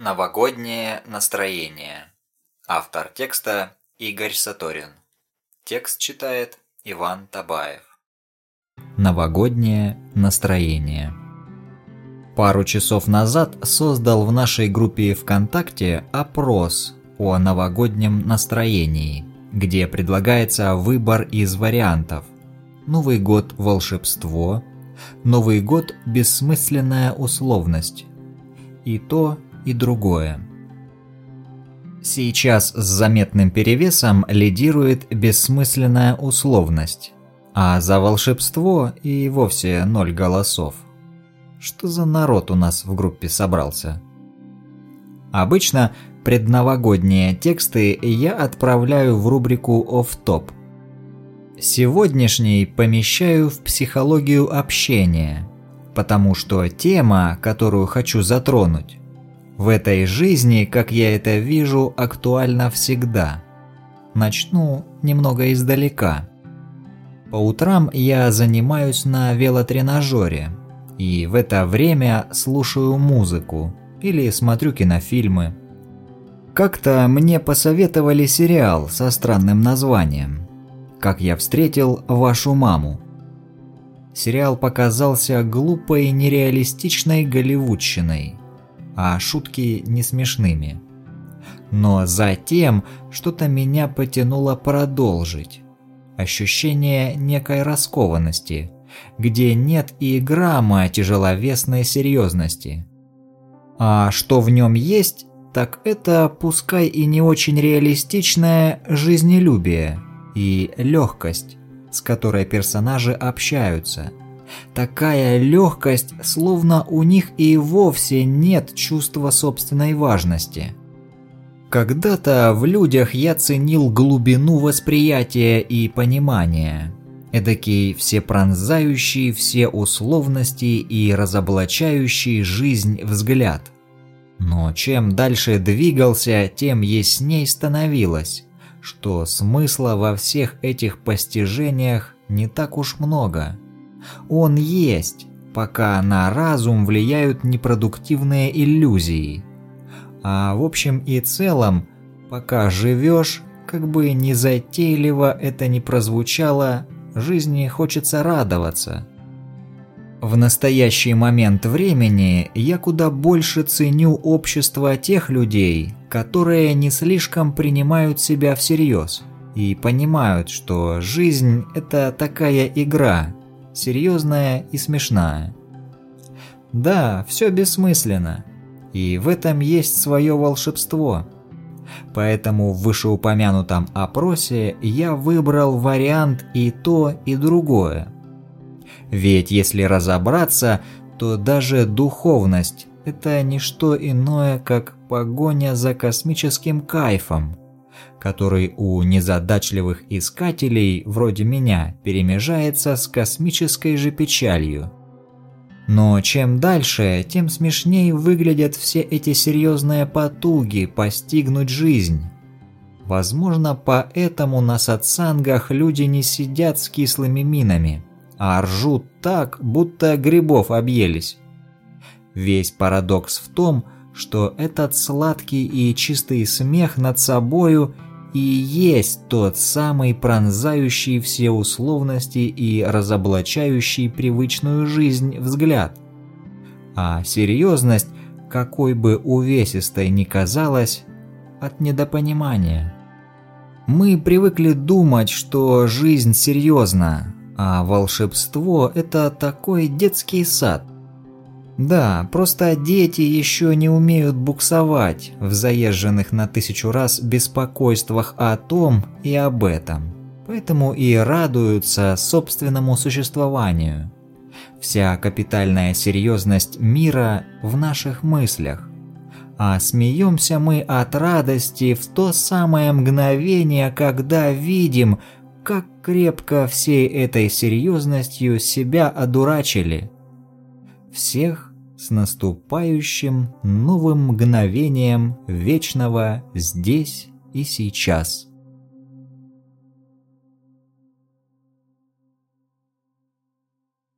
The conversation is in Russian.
Новогоднее настроение. Автор текста Игорь Саторин. Текст читает Иван Табаев. Новогоднее настроение. Пару часов назад создал в нашей группе ВКонтакте опрос о новогоднем настроении, где предлагается выбор из вариантов. Новый год – волшебство, Новый год – бессмысленная условность. И то, и другое. Сейчас с заметным перевесом лидирует бессмысленная условность, а за волшебство и вовсе ноль голосов. Что за народ у нас в группе собрался? Обычно предновогодние тексты я отправляю в рубрику «Офф-топ». Сегодняшний помещаю в психологию общения, потому что тема, которую хочу затронуть, в этой жизни, как я это вижу, актуально всегда. Начну немного издалека. По утрам я занимаюсь на велотренажере, и в это время слушаю музыку или смотрю кинофильмы. Как-то мне посоветовали сериал со странным названием «Как я встретил вашу маму». Сериал показался глупой нереалистичной голливудщиной – а шутки не смешными. Но затем что-то меня потянуло продолжить. Ощущение некой раскованности, где нет и грамма тяжеловесной серьезности. А что в нем есть, так это пускай и не очень реалистичное жизнелюбие и легкость, с которой персонажи общаются – Такая легкость, словно у них и вовсе нет чувства собственной важности. Когда-то в людях я ценил глубину восприятия и понимания. Эдакий всепронзающий все условности и разоблачающий жизнь взгляд. Но чем дальше двигался, тем ясней становилось, что смысла во всех этих постижениях не так уж много – он есть, пока на разум влияют непродуктивные иллюзии. А в общем и целом, пока живешь, как бы незатейливо это ни прозвучало, жизни хочется радоваться. В настоящий момент времени я куда больше ценю общество тех людей, которые не слишком принимают себя всерьез и понимают, что жизнь – это такая игра, серьезная и смешная. Да, все бессмысленно, и в этом есть свое волшебство. Поэтому в вышеупомянутом опросе я выбрал вариант и то, и другое. Ведь если разобраться, то даже духовность – это не что иное, как погоня за космическим кайфом – который у незадачливых искателей вроде меня перемежается с космической же печалью. Но чем дальше, тем смешнее выглядят все эти серьезные потуги постигнуть жизнь. Возможно, поэтому на сатсангах люди не сидят с кислыми минами, а ржут так, будто грибов объелись. Весь парадокс в том, что этот сладкий и чистый смех над собою – и есть тот самый пронзающий все условности и разоблачающий привычную жизнь взгляд. А серьезность, какой бы увесистой ни казалась, от недопонимания. Мы привыкли думать, что жизнь серьезна, а волшебство – это такой детский сад – да, просто дети еще не умеют буксовать в заезженных на тысячу раз беспокойствах о том и об этом. Поэтому и радуются собственному существованию. Вся капитальная серьезность мира в наших мыслях. А смеемся мы от радости в то самое мгновение, когда видим, как крепко всей этой серьезностью себя одурачили. Всех с наступающим новым мгновением вечного здесь и сейчас.